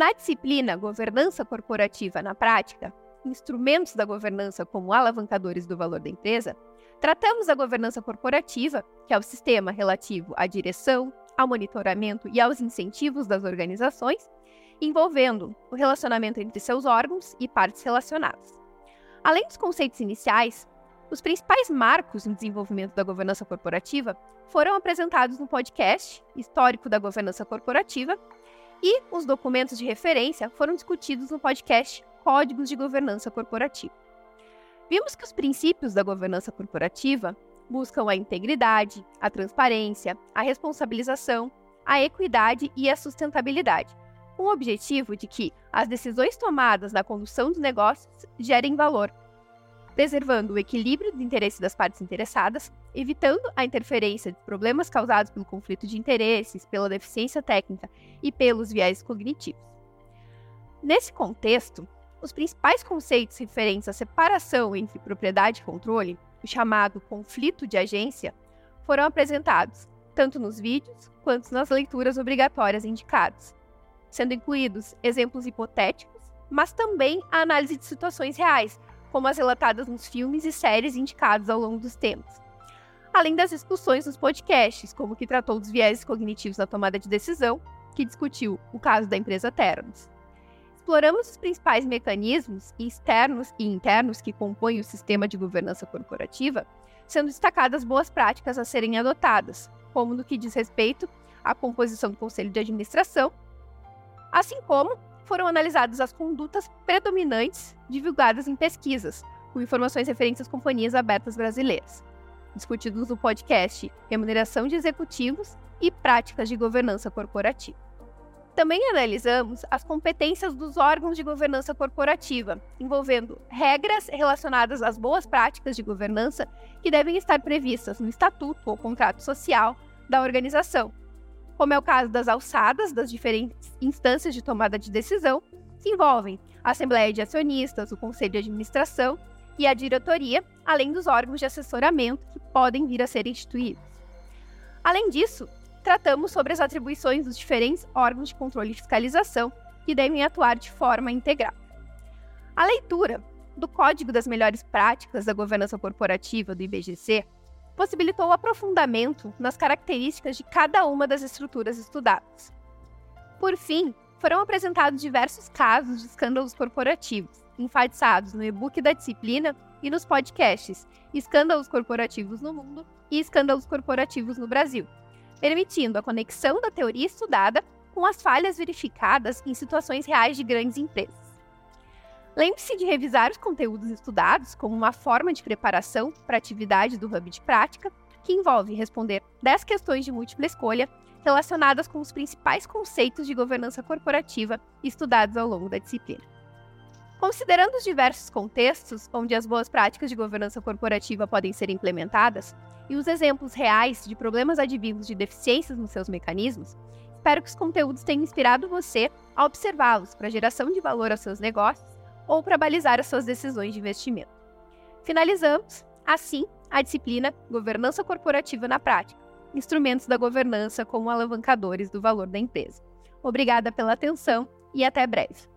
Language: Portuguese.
Na disciplina Governança Corporativa na Prática, instrumentos da governança como alavancadores do valor da empresa, tratamos da governança corporativa, que é o sistema relativo à direção, ao monitoramento e aos incentivos das organizações, envolvendo o relacionamento entre seus órgãos e partes relacionadas. Além dos conceitos iniciais, os principais marcos no desenvolvimento da governança corporativa foram apresentados no podcast Histórico da Governança Corporativa e os documentos de referência foram discutidos no podcast Códigos de Governança Corporativa. Vimos que os princípios da governança corporativa buscam a integridade, a transparência, a responsabilização, a equidade e a sustentabilidade, com o objetivo de que as decisões tomadas na condução dos negócios gerem valor, preservando o equilíbrio do interesse das partes interessadas, evitando a interferência de problemas causados pelo conflito de interesses, pela deficiência técnica e pelos viés cognitivos. Nesse contexto, os principais conceitos referentes à separação entre propriedade e controle, o chamado conflito de agência, foram apresentados tanto nos vídeos quanto nas leituras obrigatórias indicadas, sendo incluídos exemplos hipotéticos, mas também a análise de situações reais, como as relatadas nos filmes e séries indicados ao longo dos tempos. Além das discussões nos podcasts, como o que tratou dos viéses cognitivos na tomada de decisão, que discutiu o caso da empresa Ternos. Exploramos os principais mecanismos externos e internos que compõem o sistema de governança corporativa, sendo destacadas boas práticas a serem adotadas, como no que diz respeito à composição do conselho de administração, assim como foram analisadas as condutas predominantes divulgadas em pesquisas, com informações referentes às companhias abertas brasileiras, discutidos no podcast Remuneração de Executivos e Práticas de Governança Corporativa. Também analisamos as competências dos órgãos de governança corporativa, envolvendo regras relacionadas às boas práticas de governança que devem estar previstas no estatuto ou contrato social da organização, como é o caso das alçadas das diferentes instâncias de tomada de decisão, que envolvem a Assembleia de Acionistas, o Conselho de Administração e a diretoria, além dos órgãos de assessoramento que podem vir a ser instituídos. Além disso, tratamos sobre as atribuições dos diferentes órgãos de controle e fiscalização que devem atuar de forma integrada. A leitura do Código das Melhores Práticas da Governança Corporativa do IBGC possibilitou o aprofundamento nas características de cada uma das estruturas estudadas. Por fim, foram apresentados diversos casos de escândalos corporativos, enfatizados no e-book da disciplina e nos podcasts Escândalos Corporativos no Mundo e Escândalos Corporativos no Brasil, permitindo a conexão da teoria estudada com as falhas verificadas em situações reais de grandes empresas. Lembre-se de revisar os conteúdos estudados como uma forma de preparação para a atividade do Hub de Prática, que envolve responder 10 questões de múltipla escolha relacionadas com os principais conceitos de governança corporativa estudados ao longo da disciplina. Considerando os diversos contextos onde as boas práticas de governança corporativa podem ser implementadas, e os exemplos reais de problemas advindos de deficiências nos seus mecanismos, espero que os conteúdos tenham inspirado você a observá-los para geração de valor aos seus negócios ou para balizar as suas decisões de investimento. Finalizamos, assim, a disciplina Governança Corporativa na Prática, instrumentos da governança como alavancadores do valor da empresa. Obrigada pela atenção e até breve.